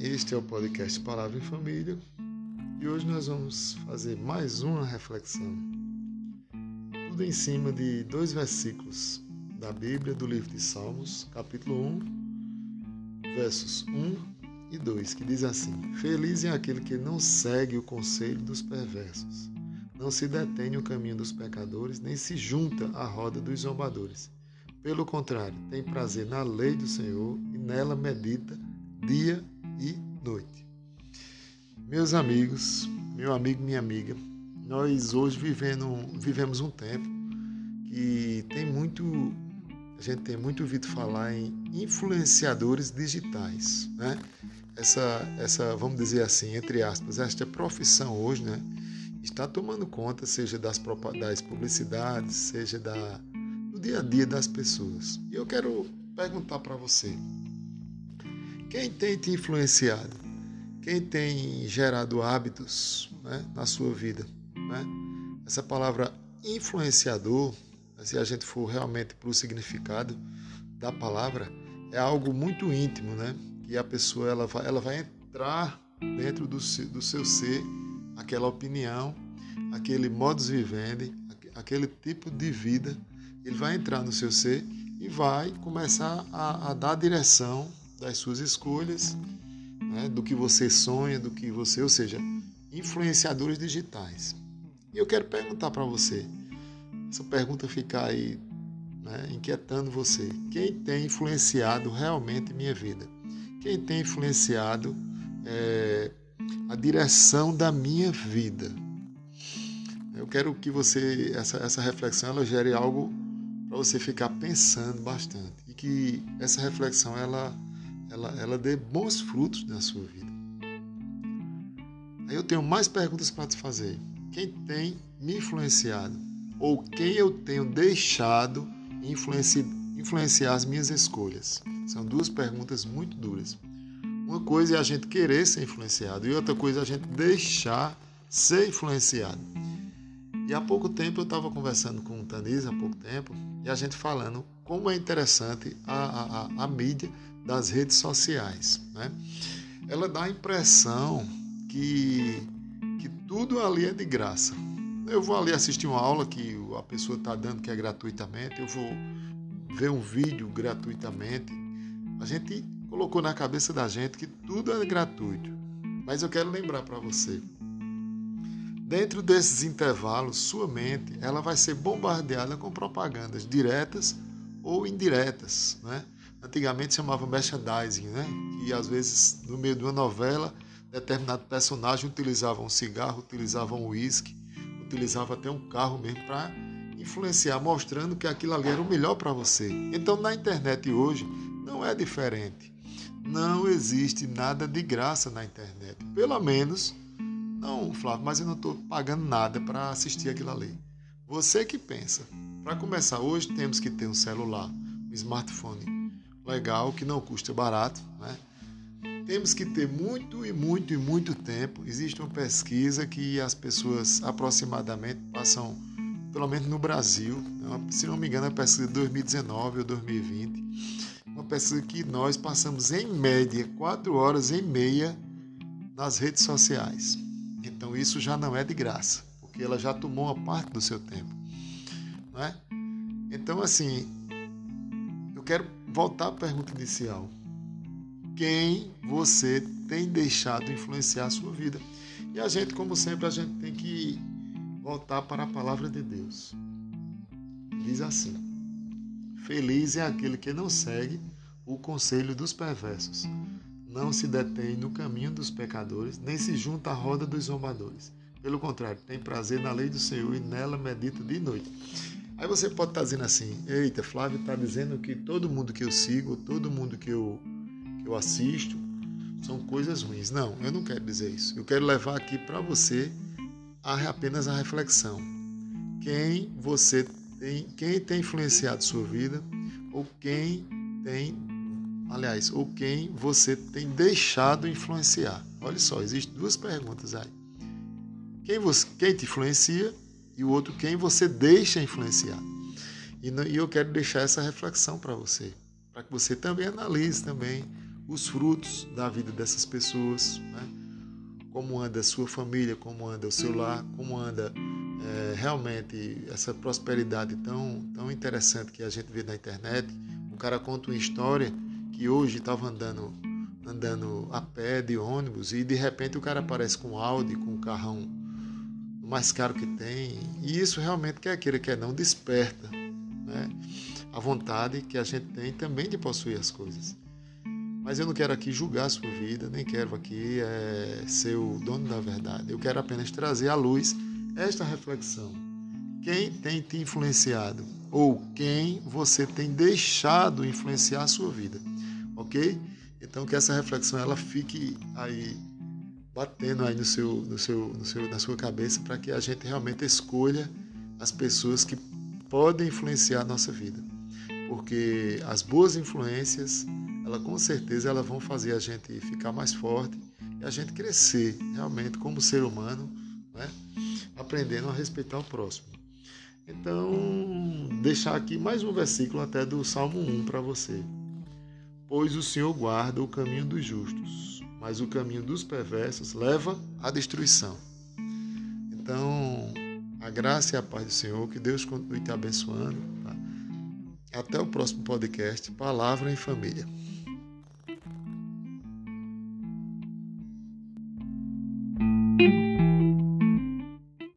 este é o podcast Palavra em Família e hoje nós vamos fazer mais uma reflexão. Tudo em cima de dois versículos da Bíblia, do livro de Salmos, capítulo 1, versos 1 e 2, que diz assim: Feliz é aquele que não segue o conselho dos perversos, não se detém no caminho dos pecadores, nem se junta à roda dos zombadores. Pelo contrário, tem prazer na lei do Senhor e nela medita dia e noite. Meus amigos, meu amigo, minha amiga, nós hoje vivendo, vivemos um tempo que tem muito, a gente tem muito ouvido falar em influenciadores digitais, né? Essa, essa, vamos dizer assim, entre aspas, esta profissão hoje, né, está tomando conta, seja das, das publicidades, seja da, do dia a dia das pessoas. E eu quero perguntar para você, quem tem te influenciado? Quem tem gerado hábitos né, na sua vida? Né? Essa palavra influenciador, se a gente for realmente para o significado da palavra, é algo muito íntimo, né? Que a pessoa ela vai, ela vai entrar dentro do do seu ser, aquela opinião, aquele modus vivendi, aquele tipo de vida, ele vai entrar no seu ser e vai começar a, a dar direção das suas escolhas, né, do que você sonha, do que você, ou seja, influenciadores digitais. E eu quero perguntar para você, essa pergunta ficar aí né, inquietando você: quem tem influenciado realmente minha vida? Quem tem influenciado é, a direção da minha vida? Eu quero que você essa, essa reflexão ela gere algo para você ficar pensando bastante e que essa reflexão ela ela, ela dê bons frutos na sua vida. Aí eu tenho mais perguntas para te fazer. Quem tem me influenciado? Ou quem eu tenho deixado influenciar, influenciar as minhas escolhas? São duas perguntas muito duras. Uma coisa é a gente querer ser influenciado e outra coisa é a gente deixar ser influenciado. E há pouco tempo eu estava conversando com o Tanis, há pouco tempo, e a gente falando como é interessante a, a, a, a mídia das redes sociais. Né? Ela dá a impressão que, que tudo ali é de graça. Eu vou ali assistir uma aula que a pessoa está dando que é gratuitamente, eu vou ver um vídeo gratuitamente. A gente colocou na cabeça da gente que tudo é gratuito. Mas eu quero lembrar para você, dentro desses intervalos, sua mente ela vai ser bombardeada com propagandas diretas ou indiretas, né? Antigamente chamava merchandising, né? que às vezes no meio de uma novela determinado personagem utilizava um cigarro, utilizava um uísque, utilizava até um carro mesmo para influenciar, mostrando que aquilo ali era o melhor para você. Então na internet hoje não é diferente. Não existe nada de graça na internet. Pelo menos, não, Flávio, mas eu não estou pagando nada para assistir aquilo ali. Você que pensa. Para começar, hoje temos que ter um celular, um smartphone legal, que não custa barato. Né? Temos que ter muito e muito e muito tempo. Existe uma pesquisa que as pessoas aproximadamente passam, pelo menos no Brasil, né? se não me engano, é uma pesquisa de 2019 ou 2020. Uma pesquisa que nós passamos em média 4 horas e meia nas redes sociais. Então isso já não é de graça, porque ela já tomou uma parte do seu tempo. Não é? Então, assim, eu quero voltar à pergunta inicial. Quem você tem deixado influenciar a sua vida? E a gente, como sempre, a gente tem que voltar para a palavra de Deus. Diz assim: Feliz é aquele que não segue o conselho dos perversos, não se detém no caminho dos pecadores, nem se junta à roda dos zombadores. Pelo contrário, tem prazer na lei do Senhor e nela medita de noite. Aí você pode estar tá dizendo assim: eita, Flávio está dizendo que todo mundo que eu sigo, todo mundo que eu, que eu assisto, são coisas ruins. Não, eu não quero dizer isso. Eu quero levar aqui para você apenas a reflexão. Quem você tem, quem tem influenciado sua vida, ou quem tem, aliás, ou quem você tem deixado influenciar. Olha só, existem duas perguntas aí. Quem, você, quem te influencia e o outro quem você deixa influenciar. E, eu quero deixar essa reflexão para você, para que você também analise também os frutos da vida dessas pessoas, né? como anda a sua família, como anda o seu lar, como anda é, realmente essa prosperidade tão, tão interessante que a gente vê na internet. O cara conta uma história que hoje estava andando andando a pé de ônibus e de repente o cara aparece com um Audi, com um carrão mais caro que tem. E isso realmente, quer queira, quer não, desperta né? a vontade que a gente tem também de possuir as coisas. Mas eu não quero aqui julgar a sua vida, nem quero aqui é, ser o dono da verdade. Eu quero apenas trazer à luz esta reflexão. Quem tem te influenciado? Ou quem você tem deixado influenciar a sua vida? Ok? Então que essa reflexão ela fique aí batendo aí no seu, no seu, no seu, na sua cabeça para que a gente realmente escolha as pessoas que podem influenciar a nossa vida. Porque as boas influências, ela com certeza elas vão fazer a gente ficar mais forte e a gente crescer realmente como ser humano, né? aprendendo a respeitar o próximo. Então, deixar aqui mais um versículo até do Salmo 1 para você. Pois o Senhor guarda o caminho dos justos, mas o caminho dos perversos leva à destruição. Então, a graça e a paz do Senhor, que Deus continue te abençoando. Tá? Até o próximo podcast, Palavra em Família.